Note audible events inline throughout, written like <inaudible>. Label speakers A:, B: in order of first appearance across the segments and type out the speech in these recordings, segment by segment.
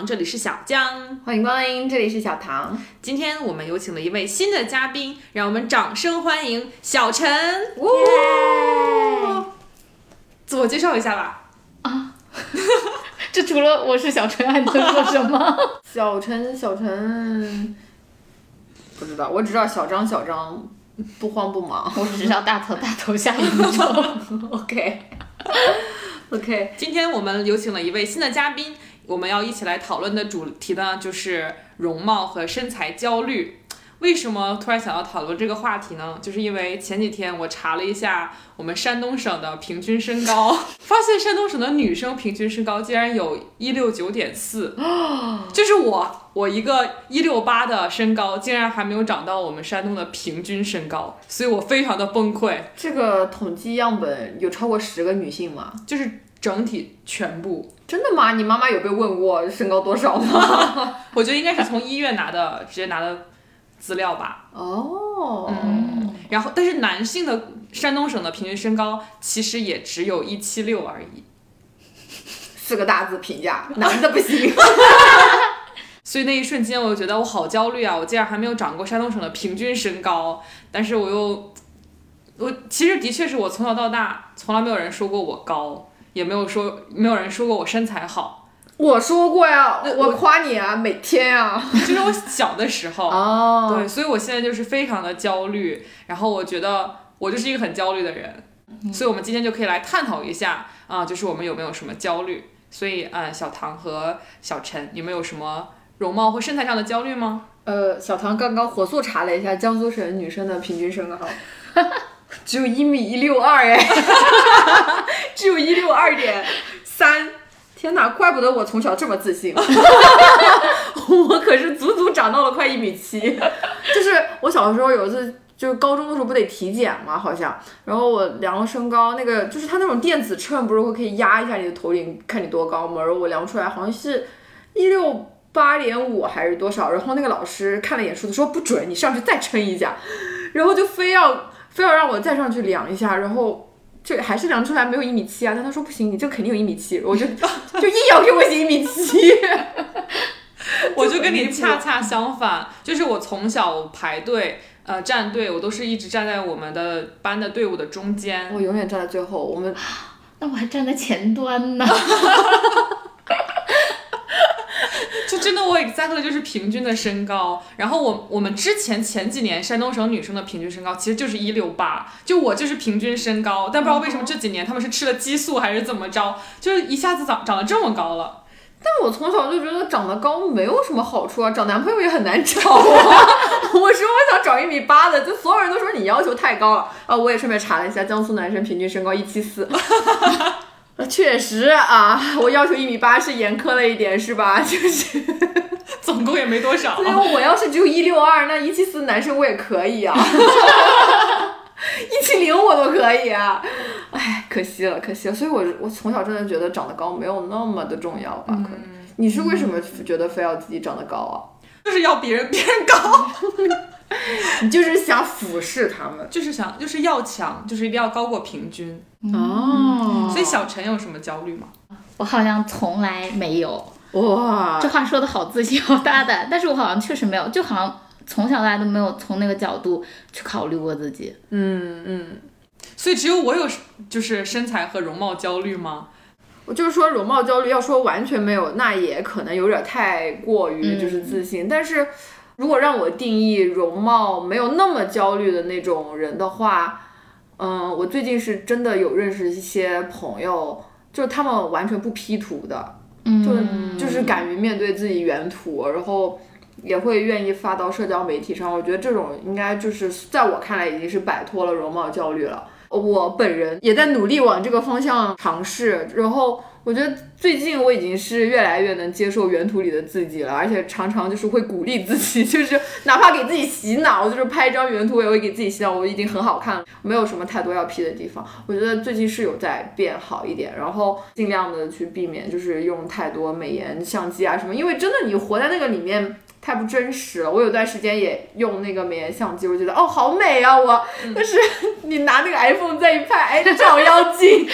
A: 糖，这里是小江。
B: 欢迎光临，这里是小唐。
A: 今天我们有请了一位新的嘉宾，让我们掌声欢迎小陈。
B: 哇，
A: 自我介绍一下吧。
C: 啊 <laughs> 这除了我是小陈，还能说什么？<laughs>
B: 小陈，小陈，不知道，我只知道小张，小张不慌不忙。
C: 我只知道大头大头下一周。<laughs>
B: OK，OK，
A: 今天我们有请了一位新的嘉宾，我们要一起来讨论的主题呢，就是容貌和身材焦虑。为什么突然想要讨论这个话题呢？就是因为前几天我查了一下我们山东省的平均身高，<laughs> 发现山东省的女生平均身高竟然有一六九点四，<gasps> 就是我我一个一六八的身高，竟然还没有长到我们山东的平均身高，所以我非常的崩溃，
B: 这个统计样本有超过十个女性吗？
A: 就是整体全部。
B: 真的吗？你妈妈有被问过身高多少吗？<laughs>
A: 我觉得应该是从医院拿的，直接拿的资料吧。
B: 哦，
A: 嗯，然后但是男性的山东省的平均身高其实也只有一七六而已，
B: 四个大字评价，男的不行。<laughs> <laughs>
A: 所以那一瞬间我就觉得我好焦虑啊！我竟然还没有长过山东省的平均身高，但是我又，我其实的确是我从小到大从来没有人说过我高，也没有说没有人说过我身材好，
B: 我说过呀，
A: 那
B: 我夸你啊，每天啊。<laughs>
A: 就是我小的时候。
B: 哦，
A: 对，所以我现在就是非常的焦虑，然后我觉得我就是一个很焦虑的人，所以我们今天就可以来探讨一下啊、就是我们有没有什么焦虑？所以，呃，小唐和小陈，你们有什么容貌或身材上的焦虑吗？
B: 呃，小唐刚刚火速查了一下江苏省女生的平均身高，<laughs> 只有一米一六二哎，<laughs> 只有一六二点三。天哪，怪不得我从小这么自信，<laughs> 我可是足足长到了快一米七。就是我小时候有一次，就是高中的时候不得体检嘛，好像，然后我量了身高，那个就是它那种电子秤，不是会可以压一下你的头顶，看你多高吗？然后我量出来好像是一六八点五还是多少，然后那个老师看了一眼数字说不准，你上去再称一下，然后就非要非要让我再上去量一下，然后。就还是量出来没有一米七啊，但他说不行，你这肯定有一米七，我就 <laughs> 就硬要给我写一米七。
A: 我就跟你恰恰相反，就是我从小排队，呃，站队，我都是一直站在我们的班的队伍的中间。
B: 我永远站在最后，我们
C: 那我还站在前端呢。<laughs>
A: 真的我 exactly 就是平均的身高，然后我我们之前前几年山东省女生的平均身高其实就是一六八，就我就是平均身高，但不知道为什么这几年他们是吃了激素还是怎么着，就是一下子长长得这么高了。
B: 但我从小就觉得长得高没有什么好处啊，找男朋友也很难找啊。我说我想找一米八的，就所有人都说你要求太高了啊。我也顺便查了一下，江苏男生平均身高一七四。确实啊，我要求一米八是严苛了一点，是吧？<laughs> 就是，<laughs>
A: 总共也没多少
B: 对。啊，我要是只有一六二，那一七四男生我也可以啊，<laughs> 一七零我都可以啊。唉，可惜了，可惜了。所以我我从小真的觉得长得高没有那么的重要吧？可能你是为什么觉得非要自己长得高啊？
A: 就是要别人别人高，<laughs>
B: 你就是想俯视他们
A: 就是想就是要强，就是一定要高过平均。
B: 哦
A: 所以小陈有什么焦虑吗？
C: 我好像从来没有。
B: 哇
C: 这，话说的好自信、好大胆，<laughs> 但是我好像确实没有，就好像从小到大都没有从那个角度去考虑过自己。
B: 嗯嗯，
A: 所以只有我有就是身材和容貌焦虑吗？
B: 我就是说容貌焦虑，要说完全没有，那也可能有点太过于就是自信。但是如果让我定义容貌没有那么焦虑的那种人的话，嗯，我最近是真的有认识一些朋友，就是他们完全不 P 图的，
C: 嗯，
B: 就就是敢于面对自己原图，然后也会愿意发到社交媒体上。我觉得这种应该就是在我看来已经是摆脱了容貌焦虑了。我本人也在努力往这个方向尝试，然后我觉得最近我已经是越来越能接受原图里的自己了，而且常常就是会鼓励自己，就是哪怕给自己洗脑，就是拍一张原图，我也会给自己洗脑，我已经很好看了，没有什么太多要 P 的地方。我觉得最近是有在变好一点，然后尽量的去避免就是用太多美颜相机啊什么，因为真的你活在那个里面。太不真实了。我有段时间也用那个美颜相机，我觉得哦好美啊我，<laughs> 但是你拿那个 iPhone 再一拍，哎照妖镜，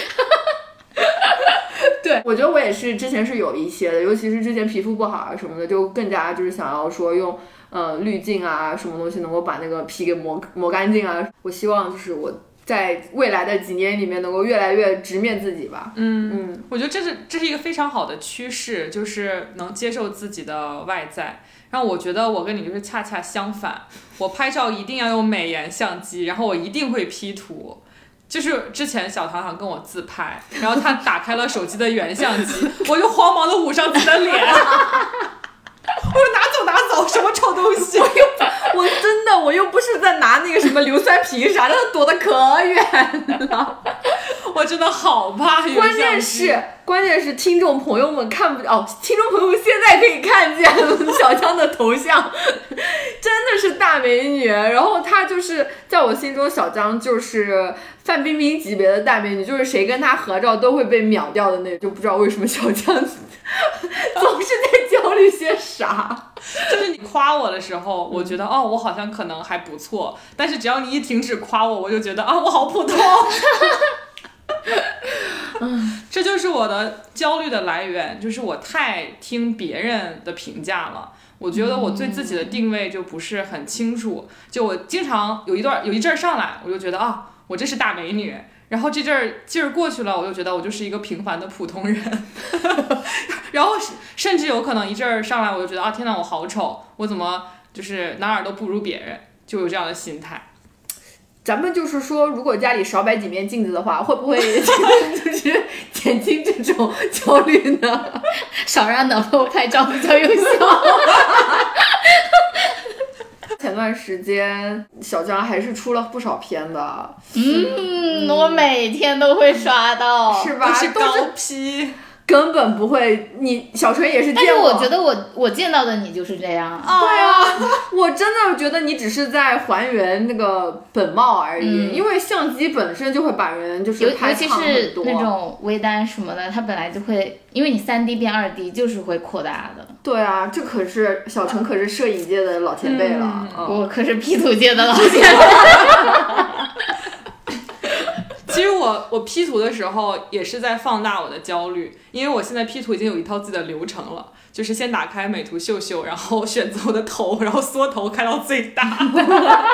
B: <laughs> 对，我觉得我也是，之前是有一些的，尤其是之前皮肤不好啊什么的，就更加就是想要说用呃滤镜啊什么东西能够把那个皮给磨磨干净啊。我希望就是我在未来的几年里面能够越来越直面自己吧。
A: 嗯
B: 嗯，
A: 我觉得这是这是一个非常好的趋势，就是能接受自己的外在。然后我觉得我跟你就是恰恰相反，我拍照一定要用美颜相机，然后我一定会 P 图。就是之前小唐想跟我自拍，然后他打开了手机的原相机，我就慌忙的捂上自己的脸，<laughs> 我说拿走拿走，什么臭东西！
B: 我又我真的我又不是在拿那个什么硫酸瓶啥的，躲得可远了。
A: 我真的好怕。
B: 关键是，关键是听众朋友们看不哦，听众朋友们现在可以看见小江的头像，真的是大美女。然后她就是在我心中，小江就是范冰冰级别的大美女，就是谁跟她合照都会被秒掉的那种。就不知道为什么小江总是在焦虑些啥。
A: 就是你夸我的时候，我觉得哦，我好像可能还不错，但是只要你一停止夸我，我就觉得啊，我好普通。这就是我的焦虑的来源，就是我太听别人的评价了。我觉得我对自己的定位就不是很清楚，就我经常有一段有一阵儿上来，我就觉得啊，我这是大美女，然后这阵儿劲儿过去了，我就觉得我就是一个平凡的普通人，<laughs> 然后甚至有可能一阵儿上来，我就觉得啊，天呐，我好丑，我怎么就是哪儿都不如别人，就有这样的心态。
B: 咱们就是说，如果家里少摆几面镜子的话，会不会 <laughs> 就是减轻这种焦虑呢？<laughs>
C: 少让男朋友拍照比较有效。
B: 前段时间小江还是出了不少片的，
C: 嗯，我每天都会刷到，
B: 是吧？
A: 都是
B: 都是
A: 高 P，
B: 根本不会。你小锤也是
C: 但是我觉得我我见到的你就是这样啊。
B: 对啊，<laughs> 我真的觉得你只是在还原那个本貌而已，
C: 嗯
B: 因为相机本身就会把人就是拍
C: 尤其是。那种微单什么的，它本来就会，因为你三 D 变二 D 就是会扩大的。
B: 对啊，这可是小陈可是摄影界的老前辈了。
A: 嗯
B: 嗯
C: 我可是 P 图界的老 <laughs> 前辈。
A: 我我 P 图的时候也是在放大我的焦虑，因为我现在 P 图已经有一套自己的流程了，就是先打开美图秀秀，然后选择我的头，然后缩头开到最大，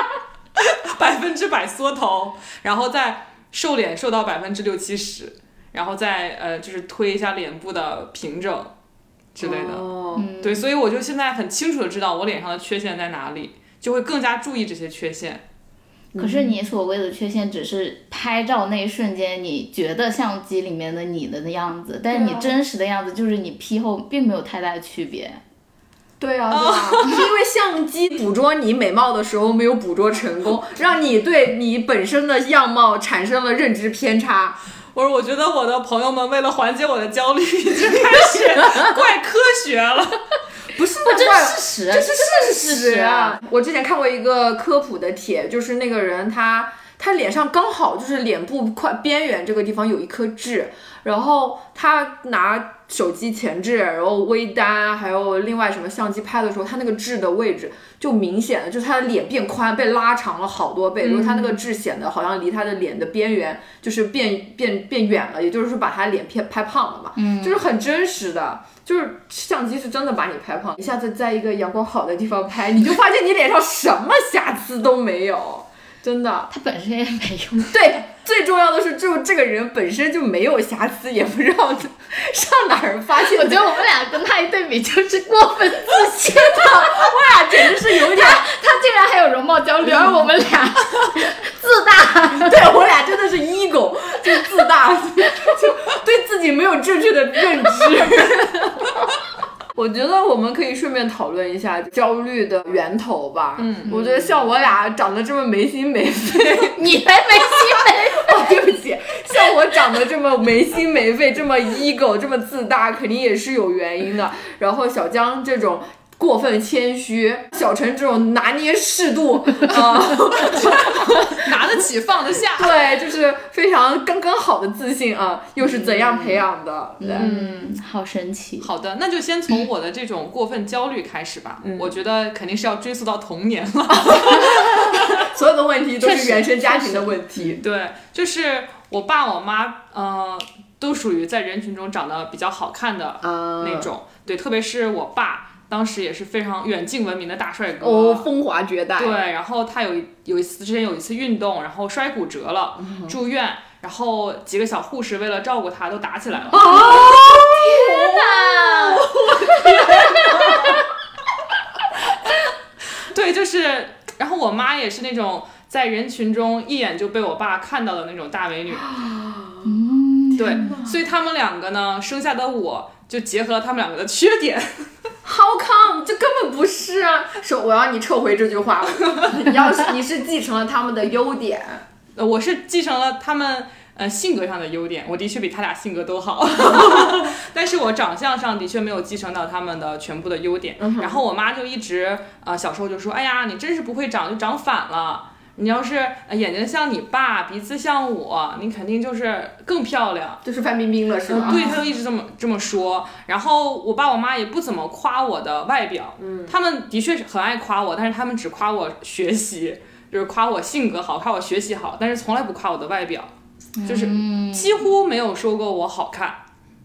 A: <laughs> 百分之百缩头，然后再瘦脸瘦到百分之六七十，然后再呃就是推一下脸部的平整之类的。对，所以我就现在很清楚的知道我脸上的缺陷在哪里，就会更加注意这些缺陷。
C: 可是你所谓的缺陷，只是拍照那一瞬间你觉得相机里面的你的那样子，但是你真实的样子就是你 P 后并没有太大的区别。
B: 对啊，对啊，<laughs> 因为相机捕捉你美貌的时候没有捕捉成功，让你对你本身的样貌产生了认知偏差。
A: 我说，我觉得我的朋友们为了缓解我的焦虑，已经开始 <laughs> 怪科学了。
B: 不是
C: 这是事实，
B: 这是
C: 真的
B: 事
C: 是事实
B: 啊！！我之前看过一个科普的帖，就是那个人他他脸上刚好就是脸部快边缘这个地方有一颗痣，然后他拿手机前置，然后微单还有另外什么相机拍的时候，他那个痣的位置就明显的就是他的脸变宽，被拉长了好多倍，然后他那个痣显得好像离他的脸的边缘就是变变变远了，也就是说把他脸拍拍胖了嘛，嗯，就是很真实的。就是相机是真的把你拍胖，一下子在一个阳光好的地方拍，你就发现你脸上什么瑕疵都没有，真的。
C: 他本身也没用。<laughs>
B: 对，最重要的是，就这个人本身就没有瑕疵，也不知道上哪儿发现。
C: 我觉得我们俩跟他一对比，就是过分自信。<laughs>
B: 我俩简直是有点，
C: 他竟然还有容貌焦虑，而我们俩 <laughs> 自大。
B: 对我俩真的是 ego，就自大，就对自己没有正确的认知。我觉得我们可以顺便讨论一下焦虑的源头吧。
A: 嗯
B: 我觉得像我俩长得这么没心没肺，<laughs>
C: 你还没心没肺 <laughs>
B: 哦，对不起，像我长得这么没心没肺，这么 ego，这么自大，肯定也是有原因的。然后小江这种。过分谦虚，小陈这种拿捏适度 <laughs> 啊，<laughs>
A: 拿得起放得下。
B: 对，就是非常刚刚好的自信啊，又是怎样培养的？对，
C: 嗯，好神奇。
A: 好的，那就先从我的这种过分焦虑开始吧。嗯我觉得肯定是要追溯到童年了。<laughs>
B: 所有的问题都是原生家庭的问题。
A: 对，就是我爸我妈，呃，都属于在人群中长得比较好看的
B: 啊
A: 那种。对，特别是我爸，当时也是非常远近闻名的大帅哥。
B: 哦，风华绝代。
A: 对，然后他有一有一次之前有一次运动，然后摔骨折了，
B: 嗯
A: 住院，然后几个小护士为了照顾他都打起来了。<laughs> 对，就是，然后我妈也是那种在人群中一眼就被我爸看到的那种大美女。
C: 嗯，
A: 对，所以他们两个呢，生下的我就结合了他们两个的缺点。
B: How come？这根本不是啊！说我要你撤回这句话，<laughs> 你要是你是继承了他们的优点，
A: 呃我是继承了他们呃性格上的优点，我的确比他俩性格都好，<laughs> 但是我长相上的确没有继承到他们的全部的优点。然后我妈就一直呃小时候就说，哎呀，你真是不会长，就长反了。你要是呃眼睛像你爸，鼻子像我，你肯定就是更漂亮。
B: 就是范冰冰了，是吗？
A: 嗯，对，他就一直这么这么说。然后我爸我妈也不怎么夸我的外表，嗯，他们的确是很爱夸我，但是他们只夸我学习，就是夸我性格好，夸我学习好，但是从来不夸我的外表，就是几乎没有说过我好看。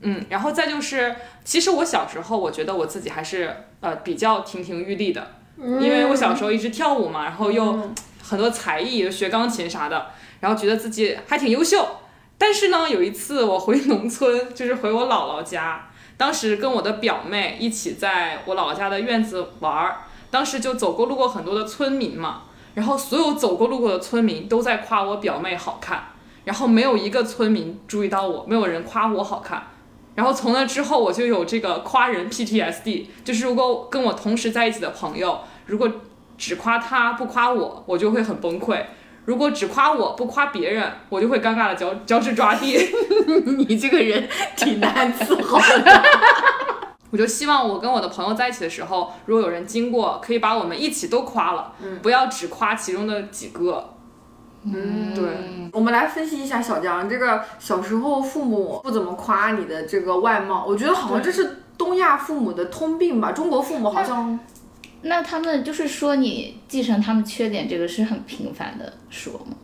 A: 嗯，然后再就是，其实我小时候我觉得我自己还是呃比较亭亭玉立的，因为我小时候一直跳舞嘛，然后又很多才艺，学钢琴啥的，然后觉得自己还挺优秀。但是呢，有一次我回农村，就是回我姥姥家，当时跟我的表妹一起在我姥姥家的院子玩儿，当时就走过路过很多的村民嘛，然后所有走过路过的村民都在夸我表妹好看，然后没有一个村民注意到我，没有人夸我好看。然后从那之后，我就有这个夸人 PTSD，就是如果跟我同时在一起的朋友，如果只夸他不夸我，我就会很崩溃；如果只夸我不夸别人，我就会尴尬的脚脚趾抓地。<laughs>
B: 你这个人挺难伺候的。<laughs>
A: 我就希望我跟我的朋友在一起的时候，如果有人经过，可以把我们一起都夸了，不要只夸其中的几个。
B: 嗯，
A: 对，
B: 我们来分析一下小江这个小时候父母不怎么夸你的这个外貌，我觉得好像这是东亚父母的通病吧。中国父母好像
C: 那他们就是说你继承他们缺点，这个是很频繁的说吗？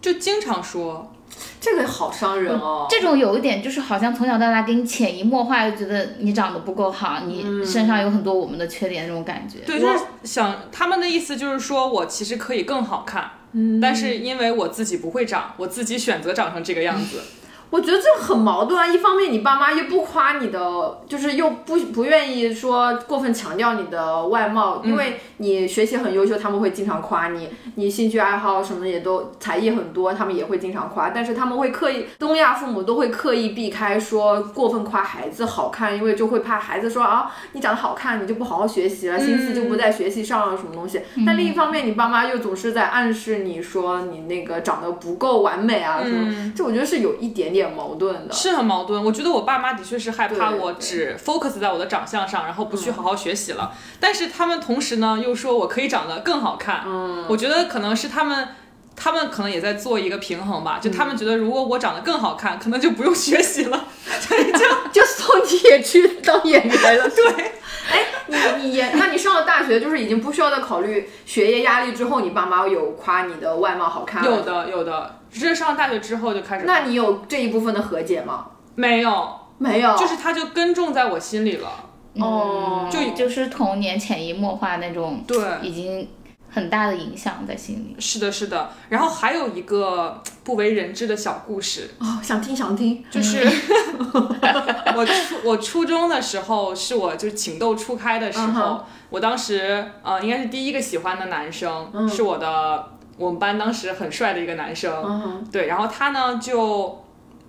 A: 就经常说，
B: 这个好伤人哦。
C: 这种有一点就是好像从小到大给你潜移默化，就觉得你长得不够好，你身上有很多我们的缺点那种感觉。
A: 对，就是想他们的意思就是说我其实可以更好看，嗯，但是因为我自己不会长，我自己选择长成这个样子。<laughs>
B: 我觉得这很矛盾啊！一方面你爸妈又不夸你的，就是又不不愿意说过分强调你的外貌，因为你学习很优秀，他们会经常夸你；你兴趣爱好什么也都才艺很多，他们也会经常夸。但是他们会刻意，东亚父母都会刻意避开说过分夸孩子好看，因为就会怕孩子说啊你长得好看，你就不好好学习了，心思就不在学习上了什么东西。但另一方面，你爸妈又总是在暗示你说你那个长得不够完美啊什么，这我觉得是有一点点矛盾的。
A: 是很矛盾。我觉得我爸妈的确是害怕我
B: 对对
A: 只 focus 在我的长相上，然后不去好好学习了。但是他们同时呢又说我可以长得更好看。嗯，我觉得可能是他们。他们可能也在做一个平衡吧，就他们觉得如果我长得更好看，可能就不用学习了，<laughs> 所以就 <laughs>
B: 就送你也去当演员了。
A: 对，
B: 哎，你你也，那你上了大学，就是已经不需要再考虑学业压力之后，你爸妈有夸你的外貌好看吗
A: 有的有的，只是上了大学之后就开始。
B: 那你有这一部分的和解吗？
A: 没有，
B: 没有，
A: 就是他就根种在我心里了。
B: 哦，
A: 就
C: 就是童年潜移默化那种，
A: 对，
C: 已经很大的影响在心里。
A: 是的，是的。然后还有一个不为人知的小故事，
B: 哦，想听想听，
A: 就是 <laughs> 我初我初中的时候，是我就是情窦初开的时候，我当时呃应该是第一个喜欢的男生，是我的我们班当时很帅的一个男生，对，然后他呢就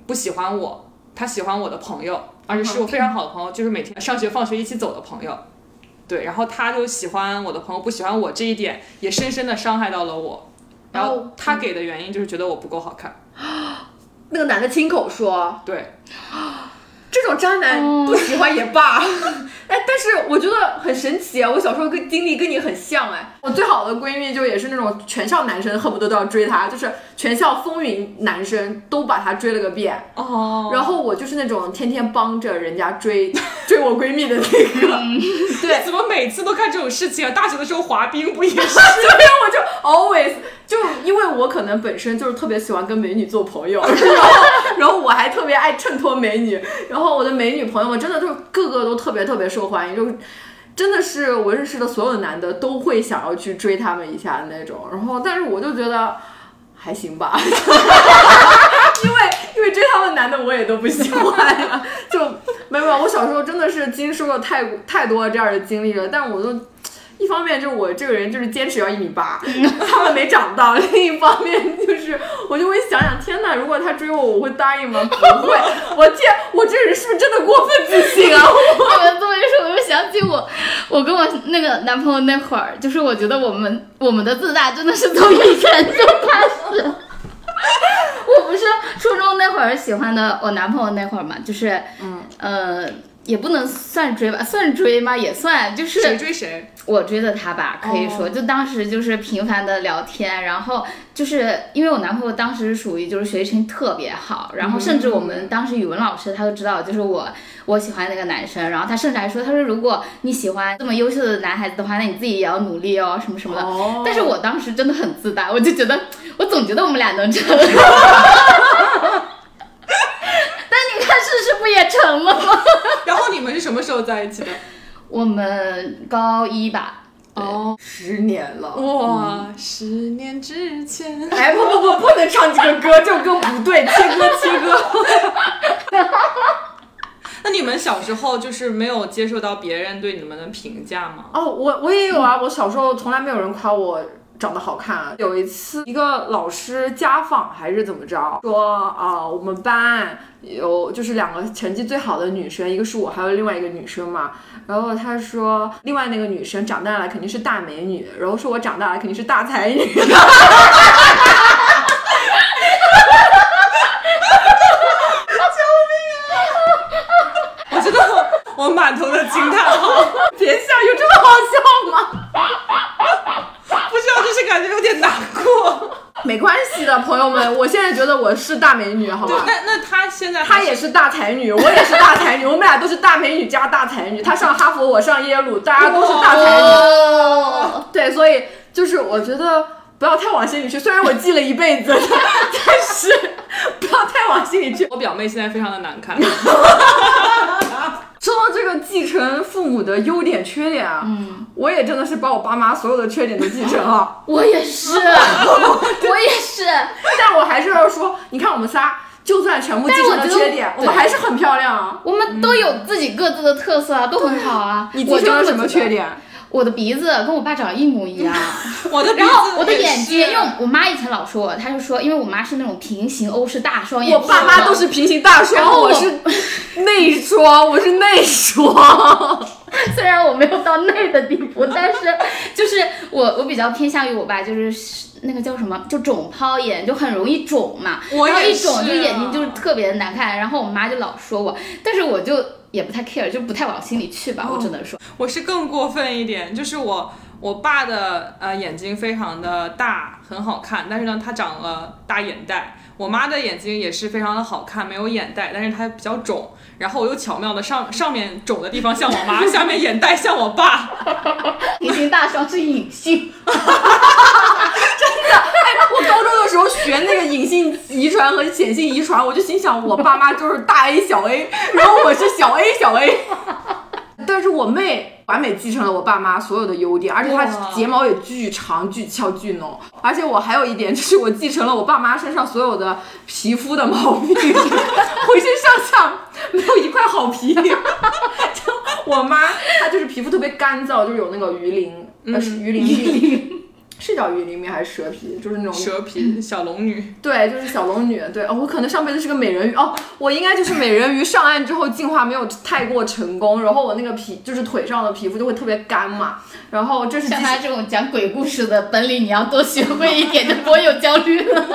A: 不喜欢我，他喜欢我的朋友，而且是我非常好的朋友，就是每天上学放学一起走的朋友。对，然后他就喜欢我的朋友，不喜欢我这一点，也深深的伤害到了我。然后他给的原因就是觉得我不够好看。
B: 那个男的亲口说，
A: 对，<gasps>
B: 这种渣男不喜欢也罢。<laughs> 哎，但是我觉得很神奇啊！我小时候跟经历跟你很像哎。我最好的闺蜜就也是那种全校男生恨不得都要追她，就是全校风云男生都把她追了个遍。
A: 哦，
B: 然后我就是那种天天帮着人家追 <laughs> 追我闺蜜的那个，<laughs> 对，
A: 怎么每次都看这种事情啊？大学的时候滑冰不也是？
B: 对呀我就 always 就因为我可能本身就是特别喜欢跟美女做朋友，<laughs> 然后然后我还特别爱衬托美女，然后我的美女朋友们真的就是个个都特别特别受欢迎，就。真的是我认识的所有男的都会想要去追他们一下的那种，然后但是我就觉得还行吧，<laughs> 因为因为追他们男的我也都不喜欢呀，就没有没有，我小时候真的是经受了太太多这样的经历了，但我都。一方面就是我这个人就是坚持要一米八，<laughs> 他们没长到；另一方面就是我就会想想，天哪，如果他追我，我会答应吗？不会。我天，我这人是不是真的过分自信啊？<laughs>
C: 你们这么一说，我就想起我，我跟我那个男朋友那会儿，就是我觉得我们我们的自大真的是从以前就开始。<laughs> 我不是初中那会儿喜欢的我男朋友那会儿嘛，就是嗯呃。也不能算追吧，算追吗？也算，就是
A: 谁追谁，
C: 我追的他吧，可以说，就当时就是频繁的聊天，然后就是因为我男朋友当时属于就是学习成绩特别好，然后甚至我们当时语文老师他都知道，就是我我喜欢那个男生，然后他甚至还说，他说如果你喜欢这么优秀的男孩子的话，那你自己也要努力哦，什么什么的。但是我当时真的很自大，我就觉得，我总觉得我们俩能成。<laughs> 但你看也成了吗？<laughs>
A: 然后你们是什么时候在一起的？
C: 我们高一吧。
B: 哦，十年了。
A: 哇，十年之前。<laughs>
B: 哎，不不不，不能唱这个歌，这首歌不对，切歌切歌。<laughs>
A: 那你们小时候就是没有接受到别人对你们的评价吗？
B: 哦，我我也有啊，我小时候从来没有人夸我。长得好看。有一次，一个老师家访还是怎么着，说啊，我们班有就是两个成绩最好的女生，一个是我，还有另外一个女生嘛。然后他说，另外那个女生长大了肯定是大美女，然后说我长大了肯定是大才女。救命
A: 啊！我觉得我满头的惊叹号，
B: 别笑，有这么好笑吗？
A: 不知道，就是感觉有点难过。
B: 没关系的，朋友们，我现在觉得我是大美女，好吧？
A: 那那她现在
B: 她也是大才女，我也是大才女，<laughs> 我们俩都是大美女加大才女。她上哈佛，我上耶鲁，大家都是大才女。对，所以就是我觉得不要太往心里去。虽然我记了一辈子，<laughs> 但是不要太往心里去。
A: 我表妹现在非常的难看。
B: 说到这个继承父母的优点缺点啊，嗯，我也真的是把我爸妈所有的缺点都继承了。<laughs>
C: 我也是，<laughs> 我也是，
B: 但我还是要说，你看我们仨，就算全部继承了缺点，我们还是很漂亮啊。
C: 我们都有自己各自的特色啊，都很好啊。
B: 你继承了什么缺点？
C: 我的鼻子跟我爸长得一模一样，<laughs>
A: 我的
C: 然后我的眼睛，因为我妈以前老说我，她就说，因为我妈是那种平行欧式大双眼
B: 皮，我爸妈都是平行大双，
C: 然后 <laughs>
B: 我是内双，我是内双。
C: 虽然我没有到内的地步，但是就是我我比较偏向于我爸，就是那个叫什么，就肿泡眼，就很容易肿嘛，然后一肿就眼睛就是特别的难看，然后我妈就老说我，但是我就。也不太 care，就不太往心里去吧。我只能说，
A: 我是更过分一点，就是我我爸的呃眼睛非常的大，很好看，但是呢他长了大眼袋。我妈的眼睛也是非常的好看，没有眼袋，但是它比较肿。然后我又巧妙的上上面肿的地方像我妈，下面眼袋像我爸。<laughs>
C: 隐形大双是隐性。<laughs>
B: 真的，哎，我高中的时候学那个隐性遗传和显性遗传，我就心想，我爸妈就是大 A 小 A，<laughs> 然后我是小 A 小 A。<laughs> 但是我妹完美继承了我爸妈所有的优点，而且她睫毛也巨长、巨翘、巨浓。而且我还有一点，就是我继承了我爸妈身上所有的皮肤的毛病，<laughs> 浑身上下没有一块好皮。就我妈，她就是皮肤特别干燥，就是有那个鱼鳞，呃，鱼鳞病。是叫鱼鳞面还是蛇皮？就是那种
A: 蛇皮小龙女。
B: 对，就是小龙女。对，哦，我可能上辈子是个美人鱼。哦，我应该就是美人鱼上岸之后进化没有太过成功，然后我那个皮就是腿上的皮肤就会特别干嘛。然后这是
C: 像他这种讲鬼故事的本领，你要多学会一点，就不会有焦虑了。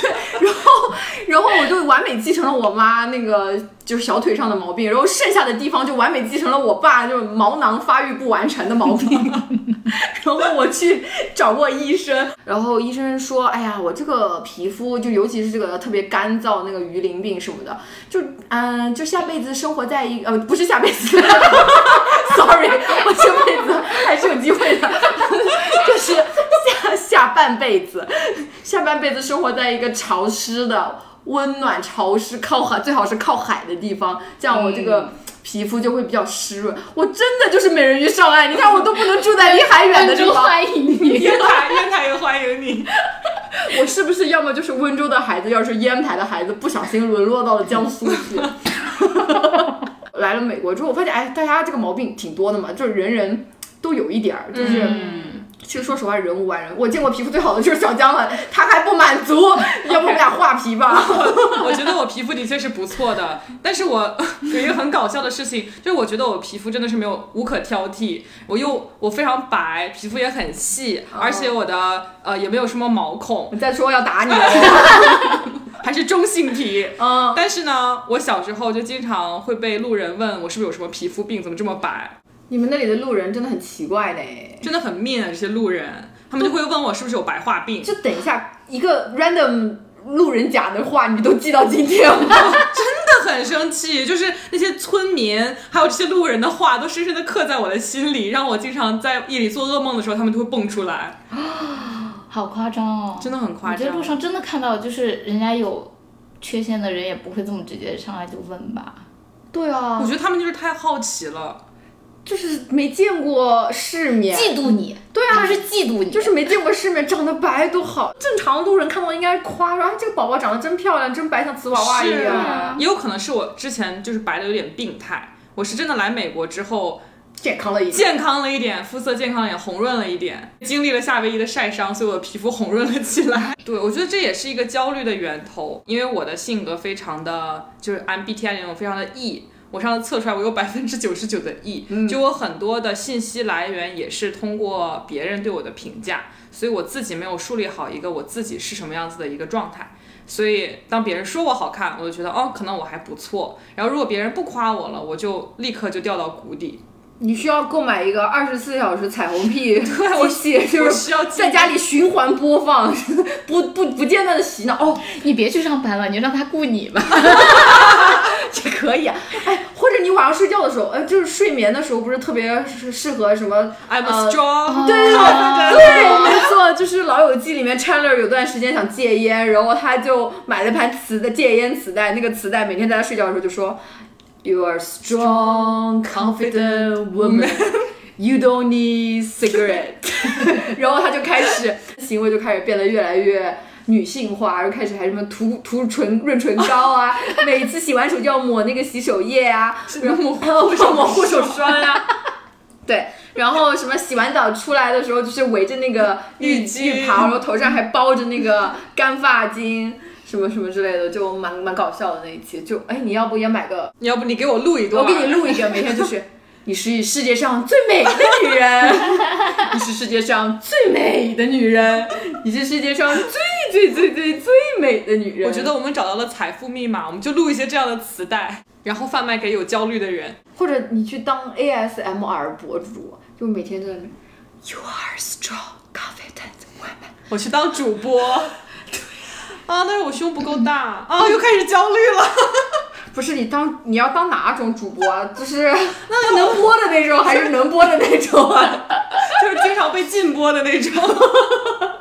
B: 对。<laughs> 然后然后我就完美继承了我妈那个就是小腿上的毛病，然后剩下的地方就完美继承了我爸就是毛囊发育不完成的毛病。<laughs> 然后我去找过医生，然后医生说，哎呀，我这个皮肤就尤其是这个特别干燥，那个鱼鳞病什么的，就嗯，就下辈子生活在一呃不是下辈子，<laughs> sorry，我这辈子还是有机会的，<laughs> 就是下下半辈子，下半辈子生活在一个潮湿的、温暖、潮湿、靠海，最好是靠海的地方，这样我这个皮肤就会比较湿润。我真的就是美人鱼上岸，你看我都不能住在离海远的地方，
C: 欢迎你。
A: 烟台烟台也欢迎你。
B: 我是不是要么就是温州的孩子，要是烟台的孩子，不小心沦落到了江苏去？<laughs> 来了美国之后，我发现哎，大家这个毛病挺多的嘛，就是人人都有一点儿，就是。
A: 嗯
B: 其实说实话，人无完人。我见过皮肤最好的就是小江了，他还不满足，要不我们俩画皮吧？<laughs>
A: 我觉得我皮肤的确是不错的，但是我 <laughs> 有一个很搞笑的事情，就是我觉得我皮肤真的是没有无可挑剔，我又我非常白，皮肤也很细，而且我的呃也没有什么毛孔，
B: 你再说要打你了。<laughs>
A: 还是中性皮。
B: 嗯，
A: 但是呢，我小时候就经常会被路人问我是不是有什么皮肤病，怎么这么白，
B: 你们那里的路人真的很奇怪呢。
A: 真的很 mean 啊这些路人，他们就会问我是不是有白化病。
B: 就等一下，一个 random 路人甲的话，你都记到今天吗？<laughs>
A: 真的很生气，就是那些村民还有这些路人的话，都深深的刻在我的心里，让我经常在夜里做噩梦的时候，他们就会蹦出来，啊 <gasps>
C: 好夸张哦！
A: 真的很夸张。
C: 我在路上真的看到，就是人家有缺陷的人也不会这么直接上来就问吧？
B: 对啊
A: 我觉得他们就是太好奇了，
B: 就是没见过世面，
C: 嫉妒你，
B: 对啊
C: 他是嫉妒你，
B: 就是没见过世面，长得白多好。正常路人看到应该夸说，啊，这个宝宝长得真漂亮，真白，像瓷娃娃一
A: 是
B: 样，
A: 也有可能是我之前就是白的有点病态，我是真的来美国之后
B: 健康了一点。
A: 健康了一点，肤色健康了一点，红润了一点，经历了夏威夷的晒伤，所以我的皮肤红润了起来。<laughs> 对，我觉得这也是一个焦虑的源头，因为我的性格非常的就是 MBTI 那种非常的 E。我上次测出来，我有百分之九十九的 E，、就我很多的信息来源也是通过别人对我的评价，所以我自己没有树立好一个我自己是什么样子的一个状态。所以当别人说我好看，我就觉得哦，可能我还不错。然后如果别人不夸我了，我就立刻就掉到谷底。
B: 你需要购买一个二十四小时彩虹屁 <laughs> 机器，就是
A: 需要
B: 在家里循环播放，<laughs> 不不不间断的洗脑。哦，
C: 你别去上班了，你就让他雇你吧。<laughs>
B: 这可以啊。哎，或者你晚上睡觉的时候，呃，就是睡眠的时候，不是特别适适合什么
A: I'm
B: 呃
A: strong，、
B: 对对
A: 对
B: 对，没错，就是《老友记》里面 Chandler 有段时间想戒烟，然后他就买了盘磁的戒烟磁带，那个磁带每天在他睡觉的时候就说，You are strong, confident woman. You don't need cigarette。<laughs> 然后他就开始行为就开始变得越来越。女性化，然后开始还什么涂涂唇润唇膏啊，<laughs> 每次洗完手就要抹那个洗手液啊，然后抹 <laughs> 抹护手霜啊，对，然后什么洗完澡出来的时候，就是围着那个浴
A: 浴
B: 袍，然后头上还包着那个干发巾，什么什么之类的，就蛮蛮搞笑的那一期。就哎，你要不也买个？
A: 你要不你给我录一段，
B: 我给你录一个，每天就是。<laughs> 你是世界上最美的女人，<laughs> 你是世界上最美的女人，你是世界上最最最最最美的女人。
A: 我觉得我们找到了财富密码，我们就录一些这样的磁带，然后贩卖给有焦虑的人。
B: 或者你去当 ASMR 博主，就每天在那边，You are strong, confident woman。
A: 我去当主播，对啊，但是我胸不够大啊，又开始焦虑了。<laughs>
B: 不是你当你要当哪种主播啊？就是 <laughs> 那能播的那种，还是能播的那种啊？<laughs>
A: 就是经常被禁播的那种。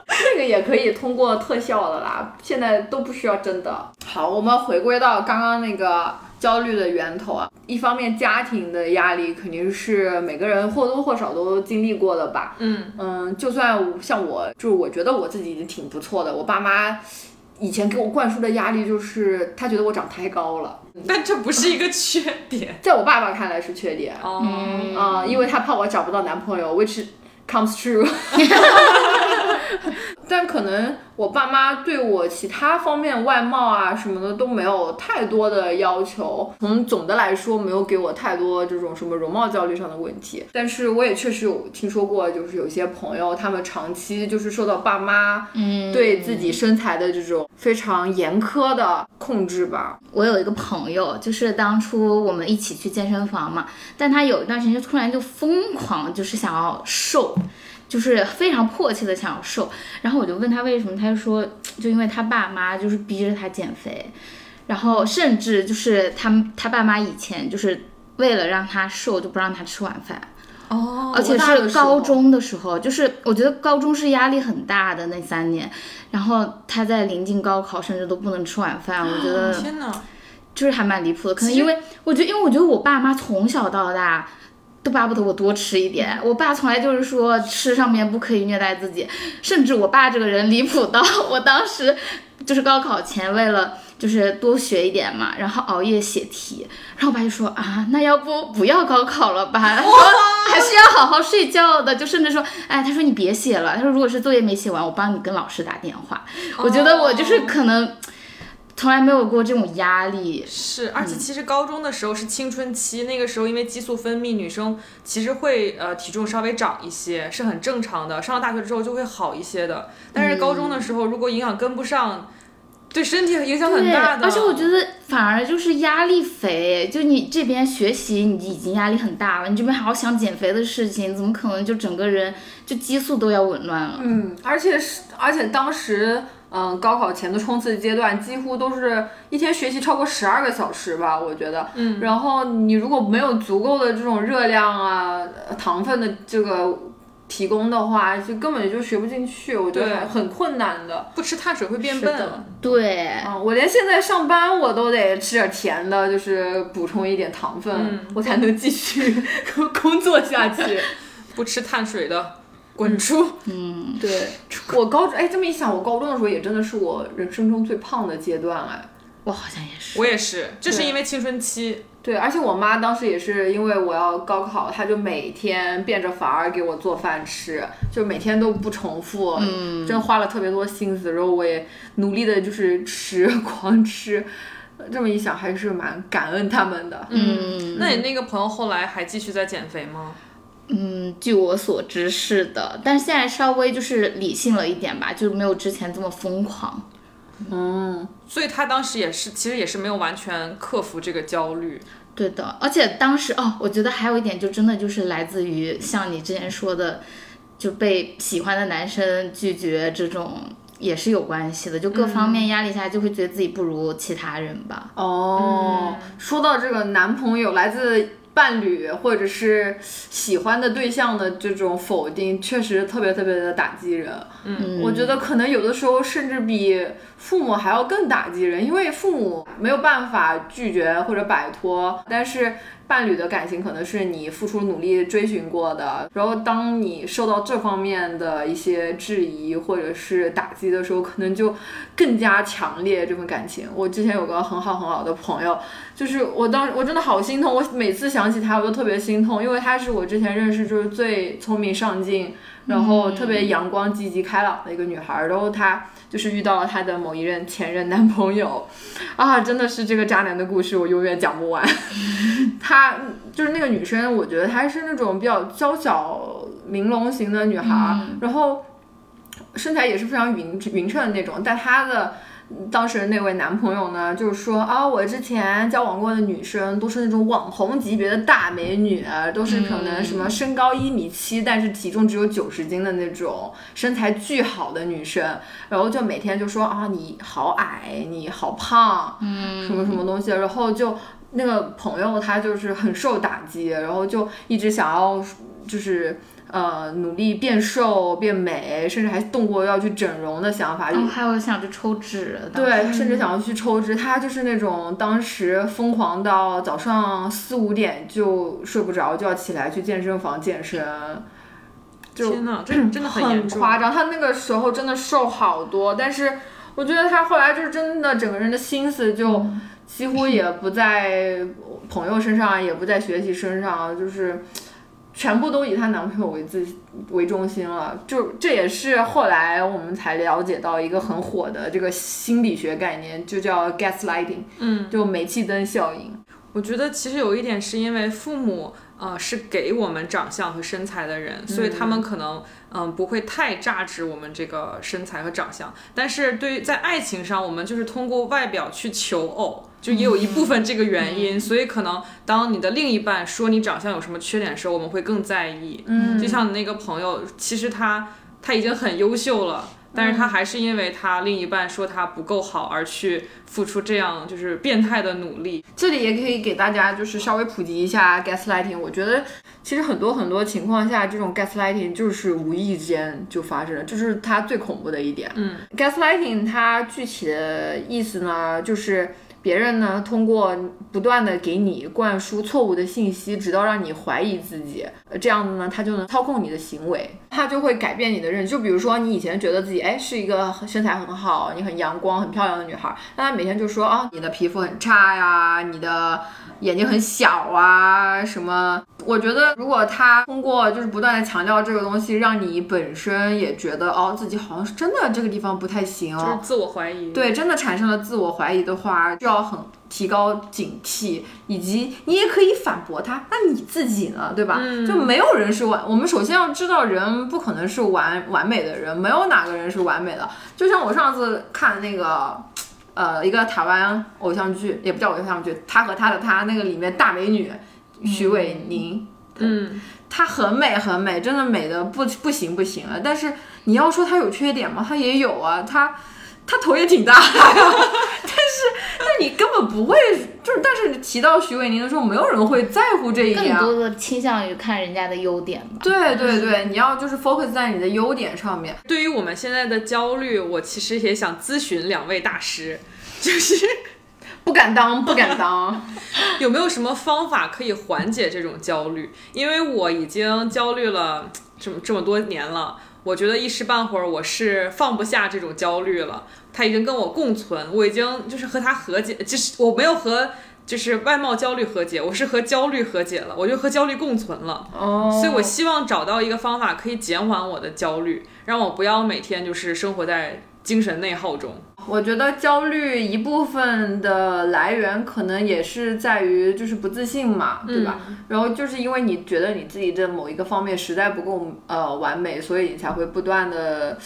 B: 这个也可以通过特效的啦，现在都不需要真的。好，我们回归到刚刚那个焦虑的源头啊，一方面家庭的压力肯定是每个人或多或少都经历过的吧。
A: 嗯
B: 嗯，就算像我，就是我觉得我自己已经挺不错的，我爸妈。以前给我灌输的压力就是，他觉得我长太高了，<laughs>
A: 但这不是一个缺点。
B: 在我爸爸看来是缺点。
A: 哦，
C: 嗯
B: 啊、因为他怕我找不到男朋友，which comes true。<laughs> <laughs> 但可能我爸妈对我其他方面外貌啊什么的都没有太多的要求，从总的来说没有给我太多这种什么容貌焦虑上的问题。但是我也确实有听说过，就是有些朋友他们长期就是受到爸妈
C: 嗯，
B: 对自己身材的这种非常严苛的控制吧。
C: 我有一个朋友，就是当初我们一起去健身房嘛，但他有一段时间就突然就疯狂，就是想要瘦，就是非常迫切的想要瘦。然后我就问他为什么，他就说就因为他爸妈就是逼着他减肥，然后甚至就是他他爸妈以前就是为了让他瘦就不让他吃晚饭。
B: 哦
C: 而且是高中的时候，就是我觉得高中是压力很大的那三年，然后他在临近高考，甚至都不能吃晚饭，我觉得
A: 天呐！
C: 就是还蛮离谱的。可能因为我觉得，因为我觉得我爸妈从小到大都巴不得我多吃一点，我爸从来就是说吃上面不可以虐待自己，甚至我爸这个人离谱到我当时就是高考前为了。就是多学一点嘛，然后熬夜写题，然后我爸就说啊，那要不不要高考了吧？他 <laughs> 说还是要好好睡觉的，就甚至说，哎，他说你别写了，他说如果是作业没写完，我帮你跟老师打电话。我觉得我就是可能从来没有过这种压力，
A: 是，而且
C: 嗯
A: 其实高中的时候是青春期，那个时候因为激素分泌，女生其实会呃体重稍微长一些，是很正常的。上了大学之后就会好一些的，但是高中的时候如果营养跟不上，对身体影响很，大的。
C: 而且我觉得反而就是压力肥，就你这边学习你已经压力很大了，你这边还要想减肥的事情，怎么可能就整个人就激素都要紊乱了？
B: 嗯，而且是，而且当时，嗯，高考前的冲刺阶段，几乎都是一天学习超过十二个小时吧，我觉得。
A: 嗯。
B: 然后你如果没有足够的这种热量啊、呃糖分的这个提供的话，就根本就学不进去，我觉得很很困难的。
A: 不吃碳水会变笨。
C: 对，
B: 嗯，我连现在上班我都得吃点甜的，就是补充一点糖分，
A: 嗯
B: 我才能继续 <laughs> 工作下去。<laughs>
A: 不吃碳水的，滚出！
C: 嗯，
B: 对 <laughs> 我高中，哎，这么一想，我高中的时候也真的是我人生中最胖的阶段，哎。
C: 我好像也是。
A: 我也是，就是因为青春期。
B: 对，而且我妈当时也是因为我要高考，她就每天变着法儿给我做饭吃，就每天都不重复，
C: 嗯，
B: 真花了特别多心思。然后我也努力的就是吃，<laughs> 狂吃。这么一想，还是蛮感恩他们的。
C: 嗯，
A: 那你那个朋友后来还继续在减肥吗？
C: 嗯，据我所知是的，但是现在稍微就是理性了一点吧，就是没有之前这么疯狂。
B: 嗯，
A: 所以他当时也是，其实也是没有完全克服这个焦虑。
C: 对的，而且当时哦，我觉得还有一点就真的就是来自于像你之前说的，就被喜欢的男生拒绝这种也是有关系的，就各方面压力下就会觉得自己不如其他人吧。
B: 哦，说到这个男朋友来自伴侣或者是喜欢的对象的这种否定，确实特别特别的打击人。
C: 嗯，
B: 我觉得可能有的时候甚至比父母还要更打击人，因为父母没有办法拒绝或者摆脱，但是伴侣的感情可能是你付出努力追寻过的。然后当你受到这方面的一些质疑或者是打击的时候，可能就更加强烈这份感情。我之前有个很好很好的朋友，就是我当我真的好心痛，我每次想起他我都特别心痛，因为他是我之前认识就是最聪明上进。然后特别阳光、积极、开朗的一个女孩儿，然后她就是遇到了她的某一任前任男朋友，啊，真的是这个渣男的故事，我永远讲不完。<laughs> 她就是那个女生，我觉得她是那种比较娇小玲珑型的女孩儿，然后身材也是非常匀匀称的那种，但她的。当时那位男朋友呢，就是说啊，我之前交往过的女生都是那种网红级别的大美女，都是可能什么身高一米七，但是体重只有九十斤的那种，身材巨好的女生，然后就每天就说啊，你好矮，你好胖，嗯，什么什么东西，然后就那个朋友他就是很受打击，然后就一直想要就是。呃，努力变瘦、变美，甚至还动过要去整容的想法。
C: 然后还有想去抽脂，
B: 对，甚至想要去抽脂。他就是那种当时疯狂到早上四五点就睡不着，就要起来去健身房健身。就
A: 天呐，这真的很。
B: 夸张。他那个时候真的瘦好多，但是我觉得他后来就是真的整个人的心思就几乎也不在朋友身上，也不在学习身上，就是。全部都以她男朋友为自为中心了。就这也是后来我们才了解到一个很火的这个心理学概念，就叫 gaslighting，
A: 嗯，
B: 就煤气灯效应。
A: 我觉得其实有一点是因为父母呃是给我们长相和身材的人，所以他们可能嗯、不会太榨汁我们这个身材和长相。但是对于在爱情上，我们就是通过外表去求偶，就也有一部分这个原因。所以可能当你的另一半说你长相有什么缺点的时候，我们会更在意。
B: 嗯
A: 就像你那个朋友，其实他他已经很优秀了。但是他还是因为他另一半说他不够好而去付出这样就是变态的努力，
B: 这里也可以给大家就是稍微普及一下 gaslighting。我觉得其实很多很多情况下，这种 gaslighting 就是无意间就发生了，这是它最恐怖的一点。
A: 嗯
B: gaslighting 它具体的意思呢，就是别人呢通过不断的给你灌输错误的信息，直到让你怀疑自己，呃这样子呢，他就能操控你的行为，他就会改变你的认知。就比如说你以前觉得自己哎是一个身材很好、你很阳光、很漂亮的女孩，但他每天就说啊你的皮肤很差呀，你的眼睛很小啊什么。我觉得如果他通过就是不断的强调这个东西，让你本身也觉得哦自己好像是真的这个地方不太行哦，
A: 就是自我怀疑。
B: 对，真的产生了自我怀疑的话，就要很提高警惕，以及你也可以反驳他。那你自己呢，对吧？就没有人是完，我们首先要知道，人不可能是完完美的人，没有哪个人是完美的。就像我上次看那个。呃，一个台湾偶像剧，也不叫偶像剧，他和他的他那个里面大美女徐伟宁，
A: 嗯，
B: 她很美很美，真的美的不不行不行了。但是你要说她有缺点吗？她也有啊，她她头也挺大的，<laughs> 但是那你根本不会，就是但是你提到徐伟宁的时候，没有人会在乎这一点啊。
C: 更多的倾向于看人家的优点吧。
B: 对对对，你要就是 focus 在你的优点上面。
A: 对于我们现在的焦虑，我其实也想咨询两位大师，就是
B: 不敢当，<laughs> 不敢当。
A: 有没有什么方法可以缓解这种焦虑？因为我已经焦虑了这么这么多年了，我觉得一时半会儿我是放不下这种焦虑了，他已经跟我共存，我已经就是和他和解，就是我没有和就是外貌焦虑和解，我是和焦虑和解了，我就和焦虑共存了。
B: 哦
A: 所以我希望找到一个方法可以减缓我的焦虑，让我不要每天就是生活在精神内耗中。
B: 我觉得焦虑一部分的来源可能也是在于就是不自信嘛，对吧？然后就是因为你觉得你自己的某一个方面实在不够呃完美，所以你才会不断的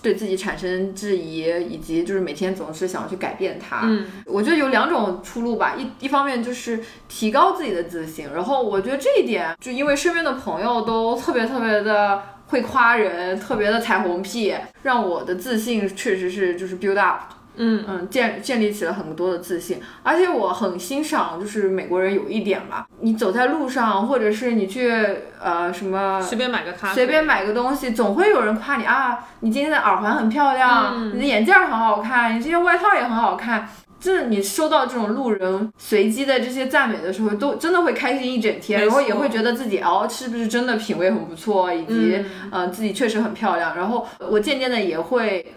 B: 对自己产生质疑，以及就是每天总是想要去改变它。
A: 嗯，
B: 我觉得有两种出路吧，一一方面就是提高自己的自信，然后我觉得这一点就因为身边的朋友都特别特别的。会夸人，特别的彩虹屁，让我的自信确实是就是 build up，
A: 嗯。
B: 嗯，建建立起了很多的自信，而且我很欣赏，就是美国人有一点吧，你走在路上，或者是你去呃什么
A: 随便买个咖啡，
B: 随便买个东西，总会有人夸你啊，你今天的耳环很漂亮，你的眼镜儿很好看，你今天外套也很好看。就是你收到这种路人随机的这些赞美的时候，都真的会开心一整天，然后也会觉得自己哦，是不是真的品味很不错，以及
A: 嗯
B: 呃自己确实很漂亮。然后我渐渐的也会。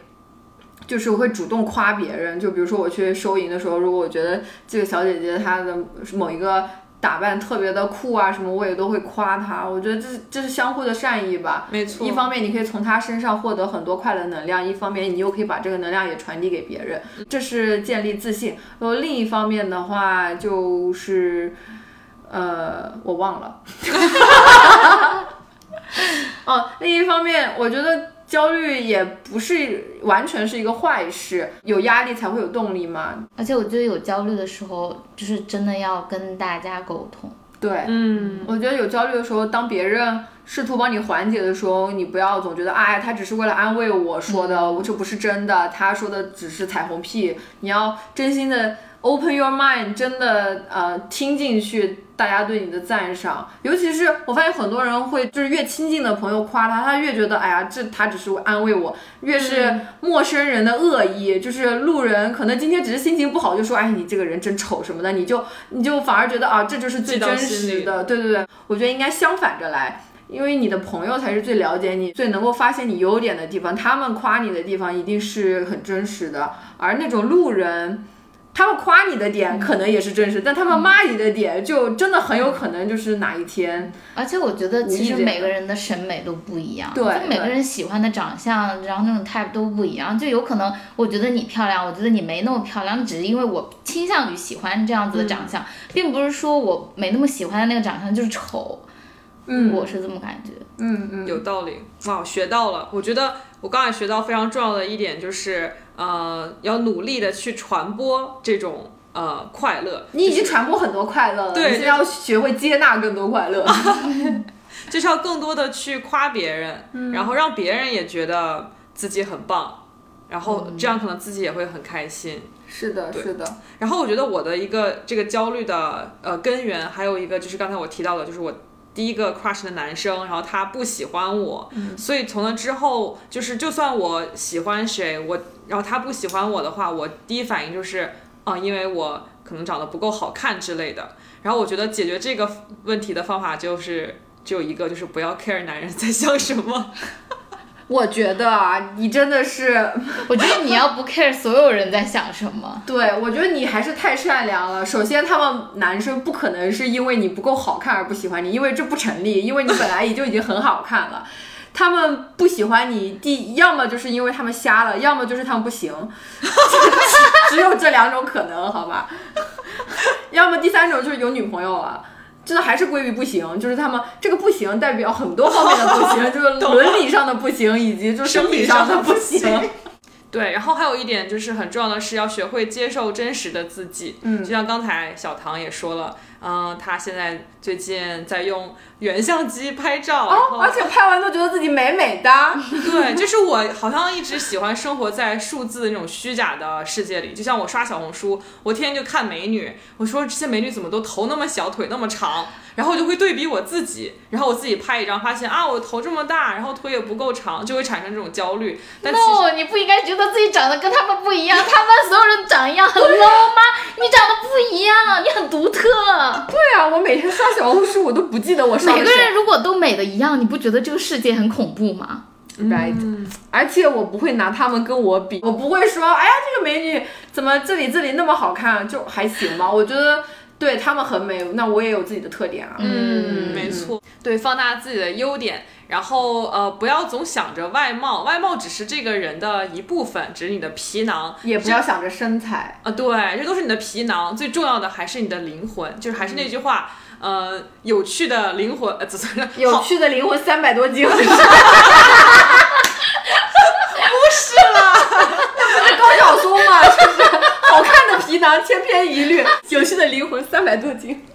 B: 就是我会主动夸别人，就比如说我去收银的时候，如果我觉得这个小姐姐她的某一个打扮特别的酷啊什么，我也都会夸他。我觉得这是这是相互的善意吧。
A: 没错，
B: 一方面你可以从他身上获得很多快乐能量，一方面你又可以把这个能量也传递给别人，这是建立自信。然后另一方面的话就是，呃，我忘了。<laughs> 哦，另一方面，我觉得焦虑也不是完全是一个坏事，有压力才会有动力嘛。
C: 而且我觉得有焦虑的时候，就是真的要跟大家沟通。
B: 对，
A: 嗯，
B: 我觉得有焦虑的时候，当别人试图帮你缓解的时候，你不要总觉得，哎，他只是为了安慰我说的，我这不是真的，他说的只是彩虹屁。你要真心的 open your mind，真的呃听进去大家对你的赞赏。尤其是我发现很多人会，就是越亲近的朋友夸他，他越觉得，哎呀，这他只是安慰我；越是陌生人的恶意，就是路人可能今天只是心情不好，就说，哎，你这个人真丑什么的，你就你就反而觉得啊，这就是最真实的。对对对，我觉得应该相反着来。因为你的朋友才是最了解你、最能够发现你优点的地方，他们夸你的地方一定是很真实的，而那种路人他们夸你的点可能也是真实，但他们骂你的点就真的很有可能就是哪一天，
C: 而且我觉得其实每个人的审美都不一样，
B: 对
C: 就每个人喜欢的长相，然后那种 type 都不一样，就有可能我觉得你漂亮，我觉得你没那么漂亮，只是因为我倾向于喜欢这样子的长相，并不是说我没那么喜欢的那个长相就是丑，
B: 嗯。
C: 我是这么感觉。
B: 嗯嗯，
A: 有道理，哇，学到了。我觉得我刚才学到非常重要的一点就是，呃，要努力的去传播这种呃快乐。
B: 你已经传播很多快乐了，
A: 对
B: 你现在要学会接纳更多快乐。<laughs>
A: 就是要更多的去夸别人，
B: 嗯
A: 然后让别人也觉得自己很棒，然后
B: 嗯
A: 这样可能自己也会很开心。
B: 是的，是的，
A: 然后我觉得我的一个这个焦虑的呃根源，还有一个就是刚才我提到的，就是我第一个 crush 的男生，然后他不喜欢我，所以从那之后，就是就算我喜欢谁，我然后他不喜欢我的话，我第一反应就是啊、因为我可能长得不够好看之类的。然后我觉得解决这个问题的方法就是只有一个，就是不要 care 男人在想什么。
B: 我觉得啊，你真的是，<laughs>
C: 我觉得你要不 care 所有人在想什么，<laughs>
B: 对我觉得你还是太善良了。首先，他们男生不可能是因为你不够好看而不喜欢你，因为这不成立，因为你本来也就已经很好看了。他们不喜欢你，第要么就是因为他们瞎了，要么就是他们不行，<laughs> 只有这两种可能，好吧？要么第三种就是有女朋友了。真的还是规避不行，就是他们这个不行代表很多方面的不行，<laughs> 就是伦理上的不行，以及就是生理上的不行。
A: 对，然后还有一点就是很重要的是要学会接受真实的自己。
B: 嗯
A: 就像刚才小唐也说了，嗯、他现在最近在用原相机拍照，
B: 哦，而且拍完都觉得自己美美的。<laughs>
A: 对，就是我好像一直喜欢生活在数字那种虚假的世界里，就像我刷小红书，我天天就看美女，我说这些美女怎么都头那么小，腿那么长，然后我就会对比我自己，然后我自己拍一张，发现啊我头这么大，然后腿也不够长，就会产生这种焦虑。但其实
C: no，你不应该觉得自己长得跟他们不一样，他们所有人长一样很 low 吗？你长得不一样，你很独特。<laughs>
B: 对啊，我每天刷小红书，我都不记得我刷
C: 每个。人如果都美的一样，你不觉得这个世界很恐怖吗
B: ？right，、而且我不会拿他们跟我比，我不会说，哎呀，这个美女怎么这里这里那么好看，就还行吧。我觉得对他们很美，那我也有自己的特点啊。
A: 嗯，没错，对，放大自己的优点，然后呃，不要总想着外貌，外貌只是这个人的一部分，只是你的皮囊。
B: 也不要想着身材，
A: 啊，对，这都是你的皮囊，最重要的还是你的灵魂，就是还是那句话，呃，有趣的灵魂，呃，怎么 <laughs>
B: 有趣的灵魂三百多斤。不是啦，那不是高晓松嘛，<laughs> 就是好看的皮囊千篇一律，有趣的灵魂三百多斤。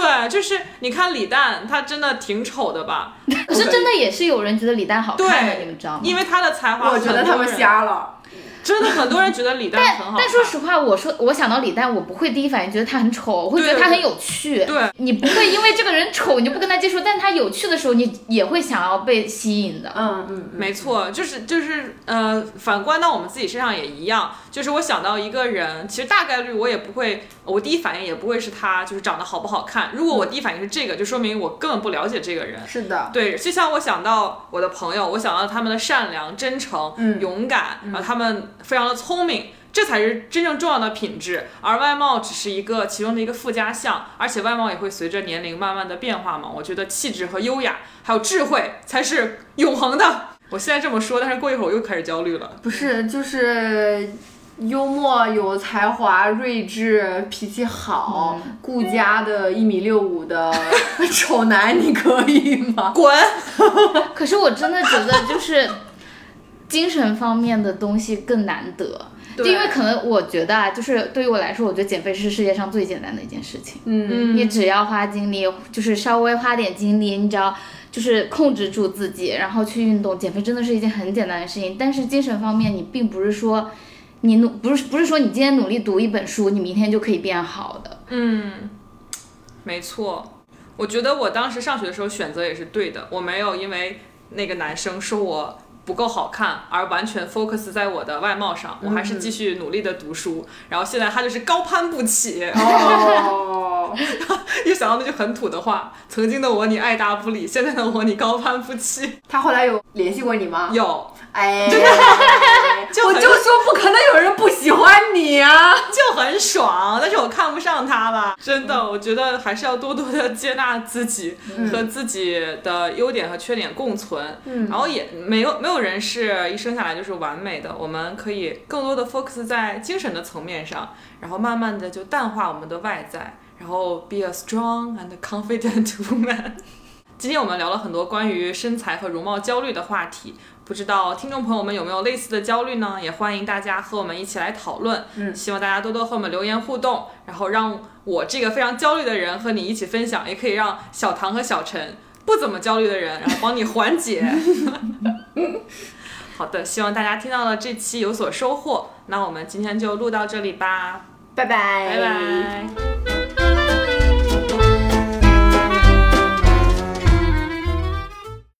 A: 对，就是你看李诞，他真的挺丑的吧？
C: 可是真的也是有人觉得李诞好看的，
A: 对
C: 你们知道吗？
A: 因为他的才华，
B: 我觉得他们，瞎了。
A: 真的很多人觉得李诞很好看。
C: 但说实话，我说我想到李诞，我不会第一反应觉得他很丑，我会觉得他很有趣。
A: 对，
C: 你不会因为这个人丑你就不跟他接触，但他有趣的时候，你也会想要被吸引的。
B: 嗯嗯，
A: 没错，就是就是呃，反观到我们自己身上也一样。就是我想到一个人，其实大概率我也不会，我第一反应也不会是他，就是长得好不好看。如果我第一反应是这个，就说明我根本不了解这个人。
B: 是的，
A: 对，就像我想到我的朋友，我想到他们的善良、真诚、
B: 嗯
A: 勇敢，然后他们非常的聪明，这才是真正重要的品质。而外貌只是一个其中的一个附加项，而且外貌也会随着年龄慢慢的变化嘛。我觉得气质和优雅还有智慧才是永恒的。我现在这么说，但是过一会儿我又开始焦虑了。
B: 不是就是。幽默、有才华、睿智、脾气好、顾家的一米六五的 <laughs> 丑男，你可以吗？
A: 滚！<laughs>
C: 可是我真的觉得就是精神方面的东西更难得。就因为可能我觉得啊，就是对于我来说，我觉得减肥是世界上最简单的一件事情。
B: 嗯，
C: 你只要花精力，就是稍微花点精力，你只要就是控制住自己，然后去运动，减肥真的是一件很简单的事情。但是精神方面，你并不是说你努不是不是说你今天努力读一本书，你明天就可以变好的。
A: 嗯，没错。我觉得我当时上学的时候选择也是对的，我没有因为那个男生说我不够好看而完全 focus 在我的外貌上，我还是继续努力的读书。然后现在他就是高攀不起，
B: 哦，<laughs>
A: 一想到那句很土的话，曾经的我你爱答不理，现在的我你高攀不起。
B: 他后来有联系过你吗？
A: 有，
B: 哎，我就说不可能有人不喜欢你啊！
A: 就很爽，但是我看不上他了。真的，我觉得还是要多多的接纳自己和自己的优点和缺点共存。
B: 嗯
A: 然后也没有没有人是一生下来就是完美的，我们可以更多的 focus 在精神的层面上，然后慢慢的就淡化我们的外在，然后 be a strong and confident <laughs> woman。今天我们聊了很多关于身材和容貌焦虑的话题，不知道听众朋友们有没有类似的焦虑呢？也欢迎大家和我们一起来讨论。
B: 嗯
A: 希望大家多多和我们留言互动，然后让我这个非常焦虑的人和你一起分享，也可以让小唐和小陈不怎么焦虑的人，然后帮你缓解。<laughs> 好的，希望大家听到了这期有所收获。那我们今天就录到这里吧，
B: 拜拜，
A: 拜拜。